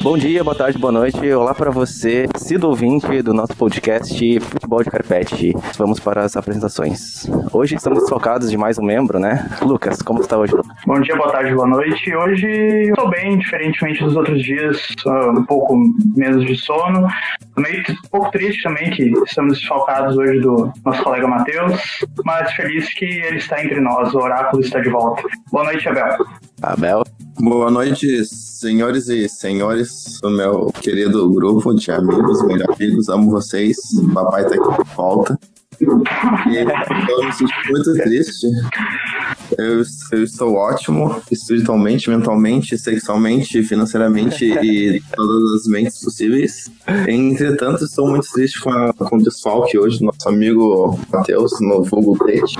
Bom dia, boa tarde, boa noite. Olá para você, sido ouvinte do nosso podcast Futebol de Carpete. Vamos para as apresentações. Hoje estamos focados de mais um membro, né? Lucas, como está hoje? Bom dia, boa tarde, boa noite. Hoje eu estou bem, diferentemente dos outros dias, um pouco menos de sono. Meio um pouco triste também que estamos desfalcados hoje do nosso colega Matheus, mas feliz que ele está entre nós, o oráculo está de volta. Boa noite, Abel. Abel. Boa noite, senhores e senhores do meu querido grupo de amigos, melhores amigos. Amo vocês. Papai tá aqui de volta. E eu me sinto muito triste. Eu, eu, estou ótimo, espiritualmente, mentalmente, sexualmente, financeiramente e todas as mentes possíveis. Entretanto, estou muito triste com, a, com o desfalque hoje do nosso amigo Matheus, no Fogo Tete.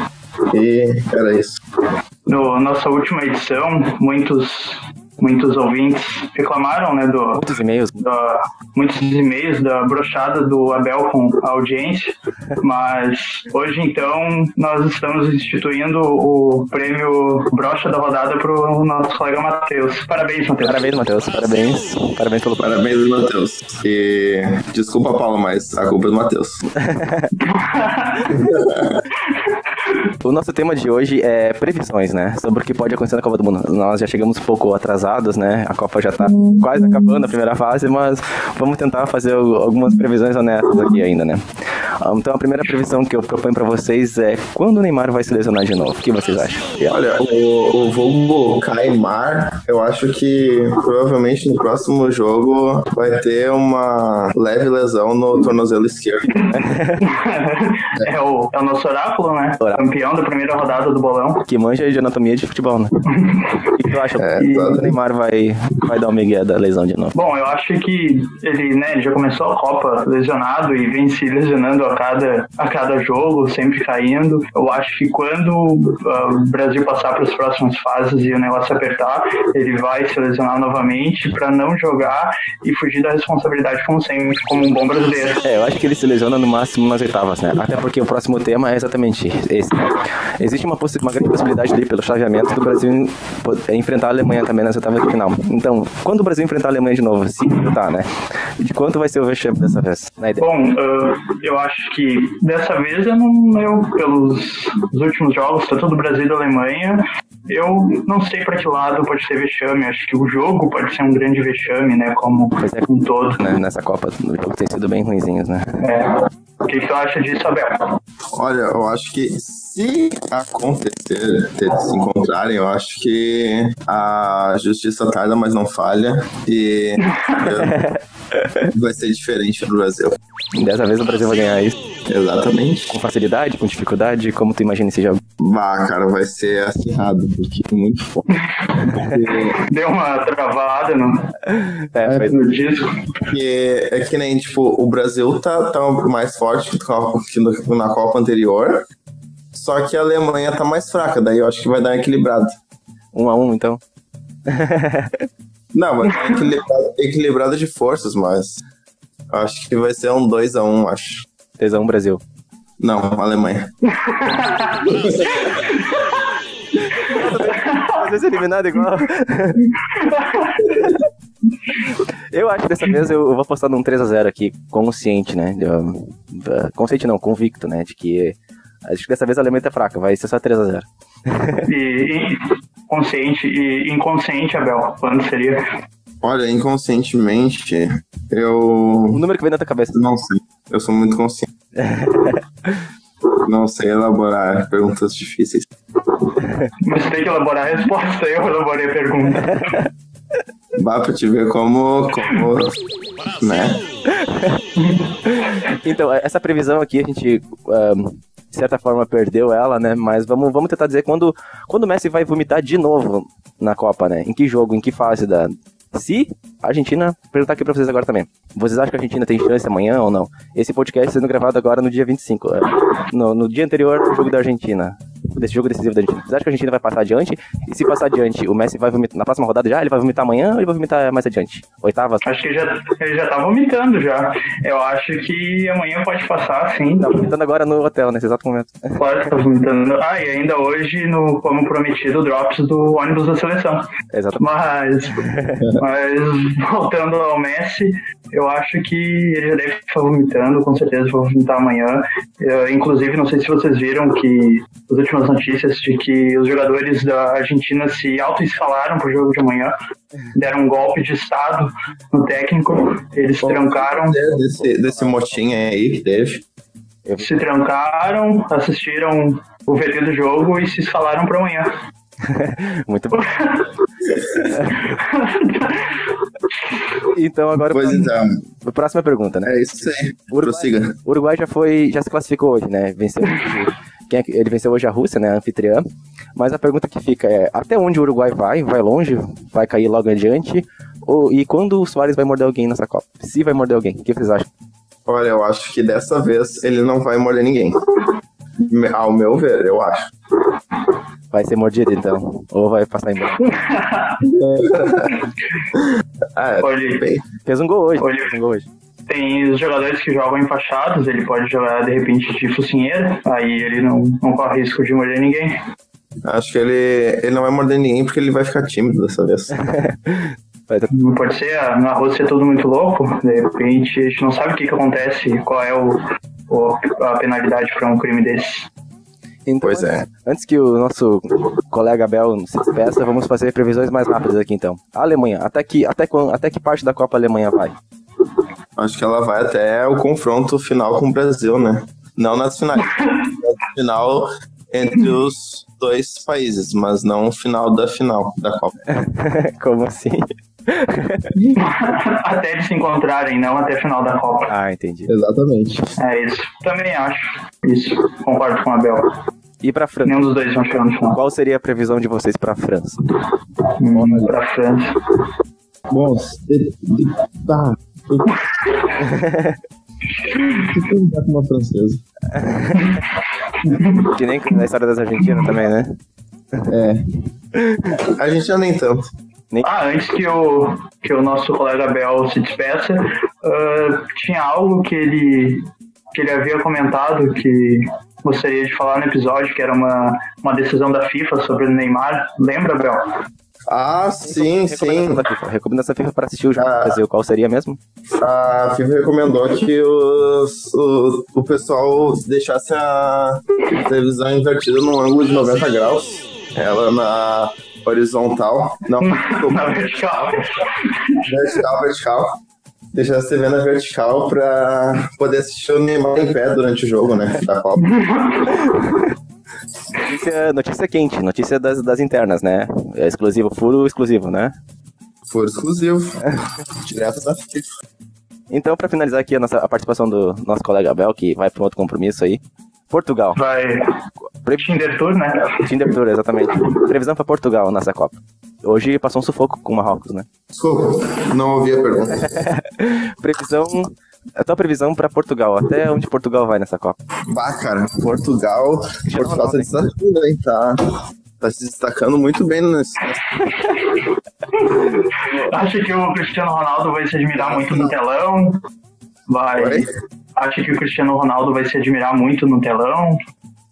E era isso. No nossa última edição, muitos muitos ouvintes reclamaram, né, do muitos e-mails, da, muitos e-mails da brochada do Abel com a audiência, mas hoje então nós estamos instituindo o prêmio brocha da rodada para o nosso colega Matheus. Parabéns, Matheus. Parabéns, Matheus. Parabéns. Parabéns pelo Parabéns, Matheus. E desculpa, Paulo, mas a culpa é do Matheus. O nosso tema de hoje é previsões, né? Sobre o que pode acontecer na Copa do Mundo. Nós já chegamos um pouco atrasados, né? A Copa já tá quase acabando a primeira fase, mas vamos tentar fazer algumas previsões honestas aqui ainda, né? Então a primeira previsão que eu proponho para vocês é quando o Neymar vai se lesionar de novo. O que vocês acham? Olha, o, o vulgo Caimar, eu acho que provavelmente no próximo jogo vai ter uma leve lesão no tornozelo esquerdo. é, o, é o nosso oráculo, né? Oráculo. Campeão da primeira rodada do bolão. Que manja de anatomia de futebol, né? o que tu acha? É, que o Neymar vai, vai dar o migué da lesão de novo? Bom, eu acho que ele, né, já começou a Copa lesionado e vem se lesionando a cada, a cada jogo, sempre caindo. Eu acho que quando uh, o Brasil passar para as próximas fases e o negócio apertar, ele vai se lesionar novamente para não jogar e fugir da responsabilidade como sempre, como um bom brasileiro. É, eu acho que ele se lesiona no máximo nas oitavas, né? Até porque o próximo tema é exatamente esse. Né? Existe uma, uma grande possibilidade ali, pelo chaveamento, do Brasil enfrentar a Alemanha também nas oitavas de final. Então, quando o Brasil enfrentar a Alemanha de novo, se tá, né? De quanto vai ser o vexame dessa vez? Bom, uh, eu acho que dessa vez eu não, eu, pelos últimos jogos, tanto do Brasil e da Alemanha, eu não sei para que lado pode ser vexame. Acho que o jogo pode ser um grande vexame, né? Como é, um todo. Né, nessa Copa, o jogo tem sido bem ruimzinhos, né? É. O que, que tu acha disso, Abel? Olha, eu acho que se acontecer eles se encontrarem, eu acho que a justiça tarda, mas não falha. E vai ser diferente do Brasil. Dessa vez o Brasil vai ganhar isso. Exatamente. Com facilidade, com dificuldade, como tu imagina esse jogo? Bah, cara, vai ser acirrado, porque é muito forte. Deu uma travada no, é, foi... no disco. Porque é que nem, tipo, o Brasil tá, tá mais forte que na Copa anterior, só que a Alemanha tá mais fraca, daí eu acho que vai dar equilibrado. Um a um, então? Não, vai dar equilibrado, equilibrado de forças, mas acho que vai ser um 2 a 1 um, acho. 2 a 1 um, Brasil. Não, Alemanha. Fazer eliminado igual. Eu acho que dessa vez eu vou apostar num 3x0 aqui, consciente, né? Consciente não, convicto, né? De que acho que dessa vez a Alemanha tá fraca, vai ser só 3x0. E, e, consciente e inconsciente, Abel, quando seria? Olha, inconscientemente, eu. O número que vem na tua cabeça. Não sei. Eu sou muito consciente. Não sei elaborar perguntas difíceis. Você tem que elaborar a resposta, eu elaborei a pergunta. Vá pra te ver como. como né? então, essa previsão aqui a gente. Um, certa forma perdeu ela, né? Mas vamos, vamos tentar dizer quando, quando o Messi vai vomitar de novo na Copa, né? Em que jogo, em que fase da. Se a Argentina, perguntar aqui pra vocês agora também. Vocês acham que a Argentina tem chance amanhã ou não? Esse podcast sendo gravado agora no dia 25. É, no, no dia anterior do jogo da Argentina. Desse jogo decisivo da Argentina? Você acha que a Argentina vai passar adiante? E se passar adiante, o Messi vai vomitar na próxima rodada já? Ele vai vomitar amanhã ou ele vai vomitar mais adiante? Oitavas? Acho que ele já, ele já tá vomitando já. Eu acho que amanhã pode passar, sim. Tá vomitando agora no hotel, nesse exato momento. Pode tá vomitando. Ah, e ainda hoje, no, como prometido, drops do ônibus da seleção. Exato. Mas, mas voltando ao Messi, eu acho que ele já deve estar vomitando, com certeza vai vomitar amanhã. Eu, inclusive, não sei se vocês viram que as últimas notícias de que os jogadores da Argentina se auto-escalaram para o jogo de amanhã, deram um golpe de Estado no técnico, eles se trancaram. Desse, desse motim aí que teve. Se trancaram, assistiram o VT do jogo e se escalaram para amanhã. Muito bom. então agora Pois então, próxima pergunta, né? é isso aí. O Uruguai, Prossiga. o Uruguai já foi, já se classificou hoje, né? Venceu quem é que- ele venceu hoje a Rússia, né, a anfitriã. Mas a pergunta que fica é: até onde o Uruguai vai? Vai longe? Vai cair logo adiante? Ou, e quando o Soares vai morder alguém nessa Copa? Se vai morder alguém, o que vocês acham? Olha, eu acho que dessa vez ele não vai morder ninguém. Ao meu ver, eu acho. Vai ser mordido então? Ou vai passar em branco? Ah, Olha, Fez um gol hoje. Olha. Fez um gol hoje. Tem os jogadores que jogam enfaixados, ele pode jogar de repente de focinheiro, aí ele não, não corre risco de morder ninguém. acho que ele, ele não vai morder ninguém porque ele vai ficar tímido dessa vez. Não pode ser, a- na Rússia é tudo muito louco, de repente a gente não sabe o que, que acontece, qual é o, o- a penalidade para um crime desse. Então, Pois é. Antes que o nosso colega Abel se despeça, vamos fazer previsões mais rápidas aqui então. A Alemanha, até que, até, até que parte da Copa a Alemanha vai? Acho que ela vai até o confronto final com o Brasil, né? Não nas finais. Na final entre os dois países, mas não o final da final da Copa. Como assim? até eles se encontrarem, não até a final da Copa. Ah, entendi. Exatamente. É isso. Também acho. Isso. Concordo com a Bel. E pra França? Nenhum dos dois vão chegar no final. Qual seria a previsão de vocês pra França? Hum, pra França. Bom, tá. Que tem com uma francesa? Que nem na história das Argentinas também, né? É. A gente já nem tanto. Ah, antes que o, que o nosso colega Bel se despeça, ah, tinha algo que ele, que ele havia comentado que gostaria de falar no episódio, que era uma, uma decisão da FIFA sobre o Neymar. Lembra, Bel? Ah, sim, sim. Recomendação da FIFA pra assistir o jogo do Ah. Brasil. Qual seria mesmo? A FIFA recomendou que os, o, o pessoal deixasse a televisão invertida num ângulo de 90 graus. Ela na horizontal. Não, desculpa, Na vertical. vertical, vertical. Deixasse a TV na vertical pra poder assistir o Neymar em pé durante o jogo, né? Da Copa. Notícia, notícia quente, notícia das, das internas, né? É exclusivo, furo exclusivo, né? For exclusivo. Direto da FIFA. Então, pra finalizar aqui a, nossa, a participação do nosso colega Abel, que vai para um outro compromisso aí. Portugal. Vai. Tinder Tour, né? Tinder Tour, exatamente. Previsão pra Portugal nessa Copa. Hoje passou um sufoco com o Marrocos, né? Desculpa, não ouvi a pergunta. Previsão. A tua previsão pra Portugal, até onde Portugal vai nessa Copa? Bah, cara, Portugal. Portugal tá destacando, hein? Tá, tá se destacando muito bem nesse. Acha que o Cristiano Ronaldo vai se admirar muito no telão? Vai. Oi? Acha que o Cristiano Ronaldo vai se admirar muito no telão?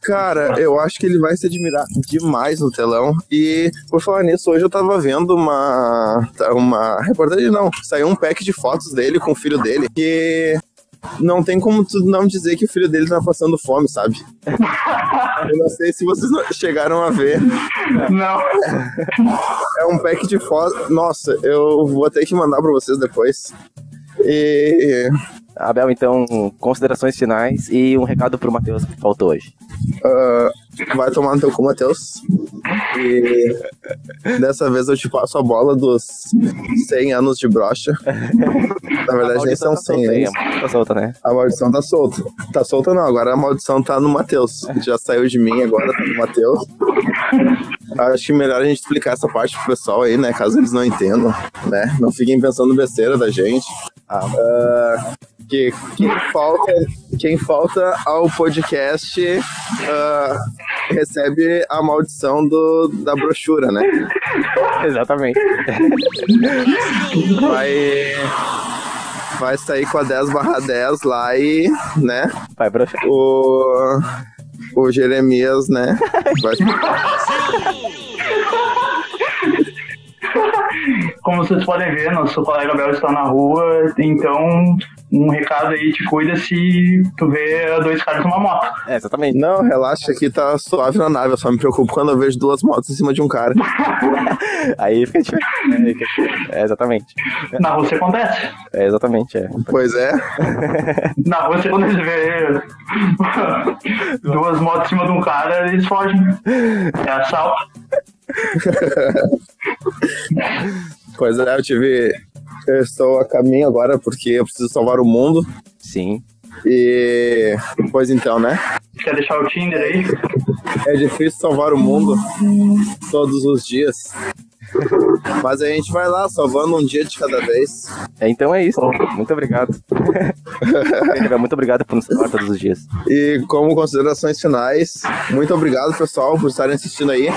Cara, eu acho que ele vai se admirar demais no telão. E por falar nisso, hoje eu tava vendo uma. Uma reportagem, não. Saiu um pack de fotos dele com o filho dele. Que não tem como tu não dizer que o filho dele tá passando fome, sabe? Eu não sei se vocês não- chegaram a ver. Não. É um pack de fotos. Nossa, eu vou ter que mandar pra vocês depois. E. Abel, então, considerações finais e um recado pro Matheus que faltou hoje. Ah, vai tomar no teu cu, Matheus. E dessa vez eu te passo a bola dos 100 anos de brocha. Na verdade, nem são tá 100 solta aí, anos. a maldição tá solta, né? A maldição tá solta. Tá solta não, agora a maldição tá no Matheus. Já saiu de mim, agora tá no Matheus. Acho que melhor a gente explicar essa parte pro pessoal aí, né? Caso eles não entendam, né? Não fiquem pensando besteira da gente. Ah, que quem falta, quem falta ao podcast ah, recebe a maldição do, da brochura, né? Exatamente. Vai, vai sair com a 10 barra 10 lá e, né? Vai, broxa. O, o Jeremias, né? Vai, Como vocês podem ver, nosso colega Bel está na rua, então um recado aí, te cuida se tu vê dois caras numa moto. É, exatamente. não, relaxa, aqui tá suave na nave. Eu só me preocupo quando eu vejo duas motos em cima de um cara. Aí fica diferente. né? Aí fica- É, exatamente. Na Rússia acontece. É, exatamente, é. Pois é. Na Rússia, quando eles vê duas motos em cima de um cara, eles fogem. É assalto. Pois é, eu tive. Eu estou a caminho agora porque eu preciso salvar o mundo. Sim. E. Pois então, né? Quer deixar o Tinder aí? É difícil salvar o mundo todos os dias. Mas a gente vai lá, salvando um dia de cada vez. É, então é isso. Muito obrigado. Muito obrigado por nos salvar todos os dias. E como considerações finais, muito obrigado, pessoal, por estarem assistindo aí.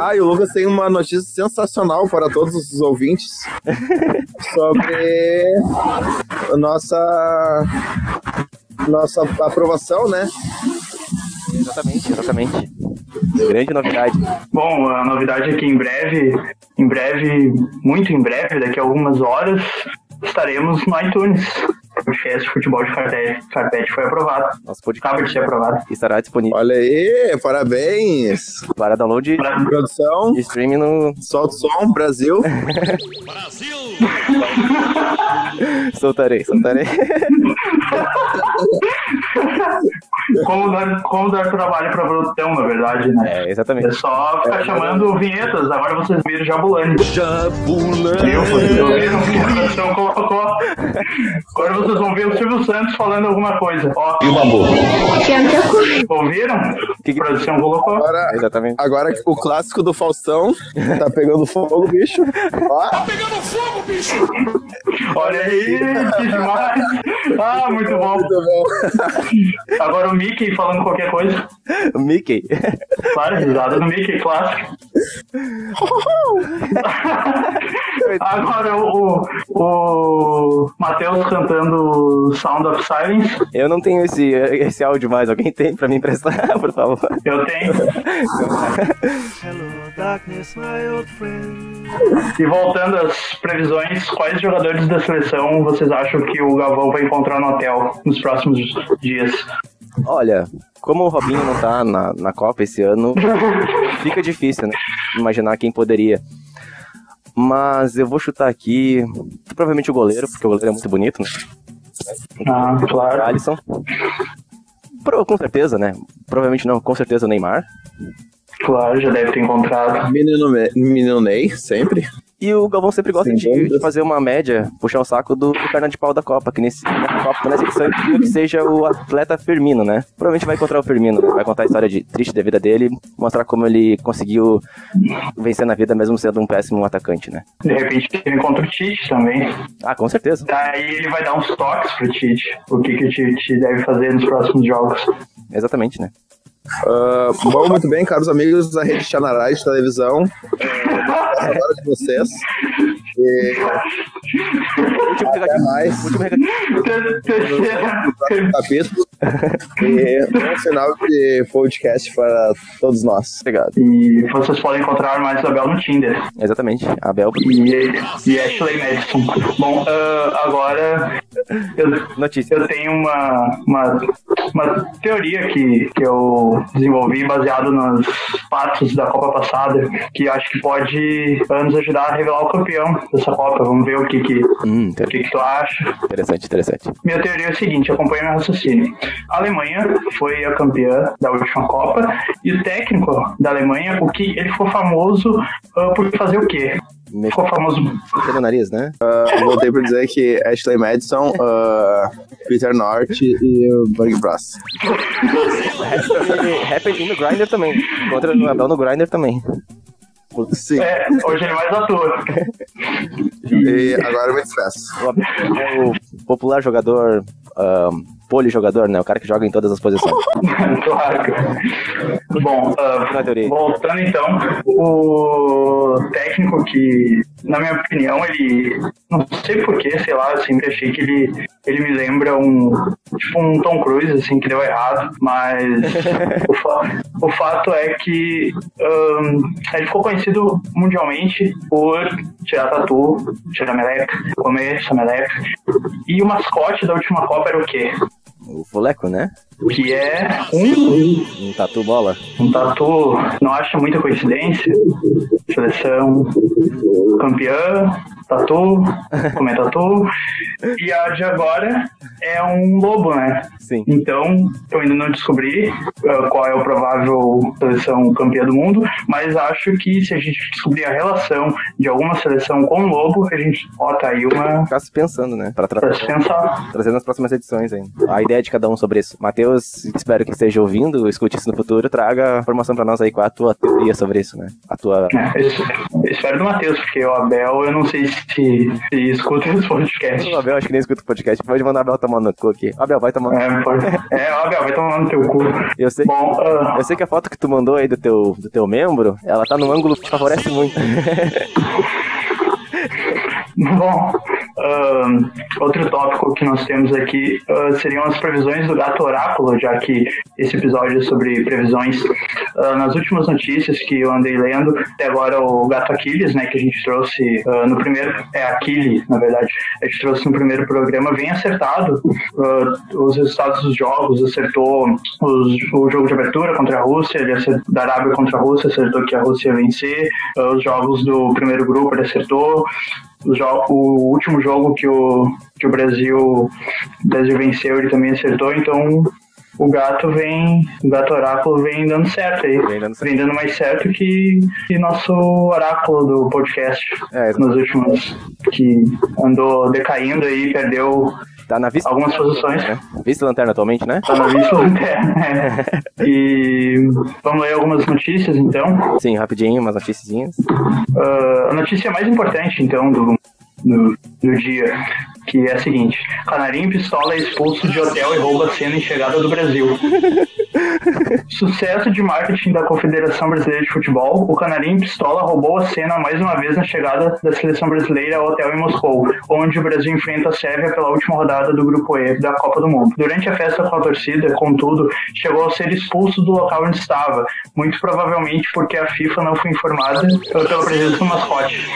Ah, e o Lucas tem uma notícia sensacional para todos os ouvintes sobre a nossa nossa aprovação, né? Exatamente, exatamente. Grande novidade. Bom, a novidade é que em breve, em breve, muito em breve, daqui a algumas horas, estaremos no iTunes. O podcast Futebol de Carpete, Carpete foi aprovado. Nosso podcast Acaba de ser aprovado. estará disponível Olha aí, parabéns! para download Pra- Produção, e streaming no. solta o som, Brasil. Soltarei, soltarei. Como dar, como dar trabalho pra produção, na verdade, né? É, É exatamente. só ficar chamando vinhetas. Agora vocês viram Jabulani. Jabulani. Eu, vocês ouviram que a produção colocou. Agora vocês vão ver o Silvio Santos falando alguma coisa. Ó, E uma boa. ouviram? Que que- A produção colocou. Agora, Exatamente. agora o clássico do Faustão tá pegando fogo, bicho. Ó, Olha aí, que demais. Ah, muito bom. muito bom. Agora o Mickey falando qualquer coisa. O Mickey. Claro, risada do Mickey, clássico. Agora o, o, Matheus cantando Sound of Silence. Eu não tenho esse, esse áudio mais. Alguém tem pra me emprestar, por favor? Eu tenho. Hello, darkness, my old friend. E voltando às previsões, quais jogadores da seleção vocês acham que o Galvão vai encontrar no hotel nos próximos dias? Olha, como o Robinho não tá na, na Copa esse ano, fica difícil, né? Imaginar quem poderia. Mas eu vou chutar aqui, provavelmente o goleiro, porque o goleiro é muito bonito, né? Ah, claro. Alisson. Pro- com certeza, né? Provavelmente não, com certeza o Neymar. Claro, já deve ter encontrado. Menino, Me- menino Ney, sempre. E o Galvão sempre gosta Sem de, de fazer uma média, puxar o saco do, do perna de pau da Copa, que nesse, na Copa, nessa edição, que seja o atleta Firmino, né? Provavelmente vai encontrar o Firmino, né? vai contar a história de, triste da vida dele, mostrar como ele conseguiu vencer na vida mesmo sendo um péssimo atacante, né? De repente ele encontra o Tite também. Ah, com certeza. Daí ele vai dar uns toques pro Tite. O que, que o Tite deve fazer nos próximos jogos. Exatamente, né? Ah, bom, muito bem, caros amigos da Rede Chanarai de televisão. É, agora de vocês. E Último até recadinho. mais. Último recadinho. Capítulo. E bom final de podcast para todos nós. Obrigado. E vocês podem encontrar mais Isabel no Tinder. Exatamente. Abel. E, e Ashley Madison. Bom, ah, agora eu, Notícia. eu tenho uma, uma, uma teoria que, que eu desenvolvi baseado nos fatos da Copa passada, que acho que pode nos ajudar a revelar o campeão dessa Copa. Vamos ver o que, que, Hum, o que, que tu acha. interessante, interessante. Minha teoria é a seguinte, acompanha meu raciocínio. A Alemanha foi a campeã da última Copa e o técnico da Alemanha, o que ele ficou famoso ah, por fazer o quê? Ficou famoso Mexer no nariz, né? Ah, voltei para dizer que Ashley Madison, ah, Peter North e o Bug Brass. Rapper e no Grindr também. Encontra o Abel no Grindr também. Sim, É, hoje ele mais atua. e agora eu me despeço. O é o popular jogador ahn, polijogador, né? O cara que joga em todas as posições. claro. Bom, teoria. voltando então, o técnico que, na minha opinião, ele. Não sei porquê, sei lá, eu sempre achei que ele, ele me lembra um. Tipo um Tom Cruise, assim, que deu errado, mas o, fa- o fato é que ahn, ele ficou conhecido mundialmente por tirar tatu, tirar meleca, comer essa meleca. E o mascote da última Copa era o quê? O Fuleco, né? Que é um Um tatu bola. um tatu, não acho muita coincidência. Seleção campeã, tatu, comer tatu. E a de agora é um lobo, né? Sim. Então, eu ainda não descobri uh, qual é o provável seleção campeã do mundo, mas acho que se a gente descobrir a relação de alguma seleção com o lobo, a gente bota aí uma Ficar se pensando, né? Pra pra se pensar. Trazer nas próximas edições ainda. A ideia de cada um sobre isso. Matheus, espero que esteja ouvindo, escute isso no futuro, traga informação pra nós aí com a tua teoria sobre isso, né? A tua. É, eu espero do Matheus, porque o Abel, eu não sei se, se escuta esse podcast. O Abel, acho que nem escuta o podcast. Pode mandar o Abel tomar no cu aqui. Abel, vai tomar no É, pode. É, Abel, vai tomar no teu cu. Eu sei, Bom, ah, eu sei que a foto que tu mandou aí do teu, do teu membro, ela tá num ângulo que te favorece muito. bom ahn, outro tópico que nós temos aqui ah, seriam as previsões do gato oráculo, já que esse episódio é sobre previsões. Ah, nas últimas notícias que eu andei lendo, até agora o gato Aquiles, né, que a gente trouxe ah, no primeiro, é Aquiles, na verdade, a gente trouxe no primeiro programa, vem acertado. Os resultados dos jogos, acertou os- o jogo de abertura contra a Rússia, ele acertou, da Arábia contra a Rússia, acertou que a Rússia ia vencer, os jogos do primeiro grupo ele acertou, o, último jogo que o, que o Brasil, o Brasil venceu, ele também acertou, então o gato vem, o gato oráculo vem dando certo aí. Vem dando certo. Vem dando mais certo que, que nosso oráculo do podcast É, nos últimos, que andou decaindo aí, perdeu tá na vista. algumas posições. Né? Vista lanterna atualmente, né? Tá na vista lanterna? E vamos ler algumas notícias então. Sim, rapidinho, umas noticiazinhas. Ah, a notícia mais importante, então, do, do, do dia, que é a seguinte: Canarinho Pistola é expulso de hotel e rouba cena em chegada do Brasil. Sucesso de marketing da Confederação Brasileira de Futebol, o Canarinho Pistola roubou a cena mais uma vez na chegada da seleção brasileira ao hotel em Moscou, onde o Brasil enfrenta a Sérvia pela última rodada do Grupo E da Copa do Mundo. Durante a festa com a torcida, contudo, chegou a ser expulso do local onde estava, muito provavelmente porque a FIFA não foi informada pela presença do mascote.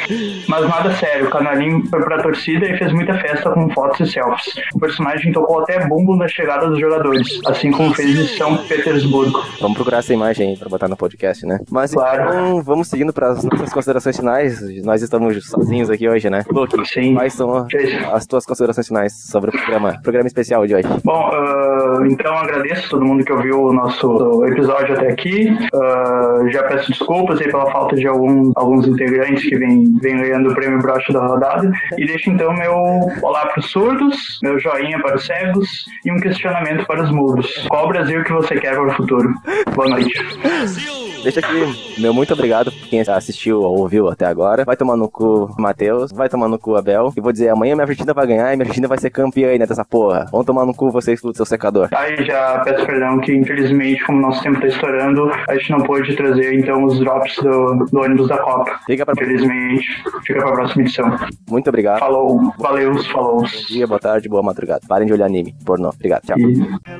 Mas nada sério, o Canarinho foi pra torcida e fez muita festa com fotos e selfies. O personagem tocou até bumbo na chegada dos jogadores, assim como fez em São Petersburgo. Vamos procurar essa imagem aí pra botar no podcast, né? Mas Claro. então, vamos seguindo para as nossas considerações finais. Nós estamos sozinhos aqui hoje, né? Luke, Sim. quais são as tuas considerações finais sobre o programa, programa especial de hoje? Bom, ah, então agradeço a todo mundo que ouviu o nosso episódio até aqui. Ah, já peço desculpas aí pela falta de algum, alguns integrantes que vêm vem ganhando o prêmio broche da rodada. E deixo então meu olá para os surdos, meu joinha para os cegos e um questionamento para os mudos. Qual o Brasil que você quer para o futuro? Boa noite. Deixa aqui, meu muito obrigado por quem assistiu ou ouviu até agora. Vai tomar no cu Matheus, vai tomar no cu Abel. E vou dizer, amanhã minha Argentina vai ganhar e minha Argentina vai ser campeã aí né, dessa porra. Vão tomar no cu vocês do seu secador. Aí já peço perdão que infelizmente, como nosso tempo está estourando, a gente não pôde trazer então os drops do, do ônibus da Copa. Fica pra... Infelizmente, fica para a próxima edição. Muito obrigado. Falou, valeu, falou. Bom dia, boa tarde, boa madrugada. Parem de olhar anime, pornô. Obrigado, tchau. E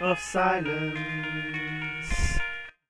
of silence.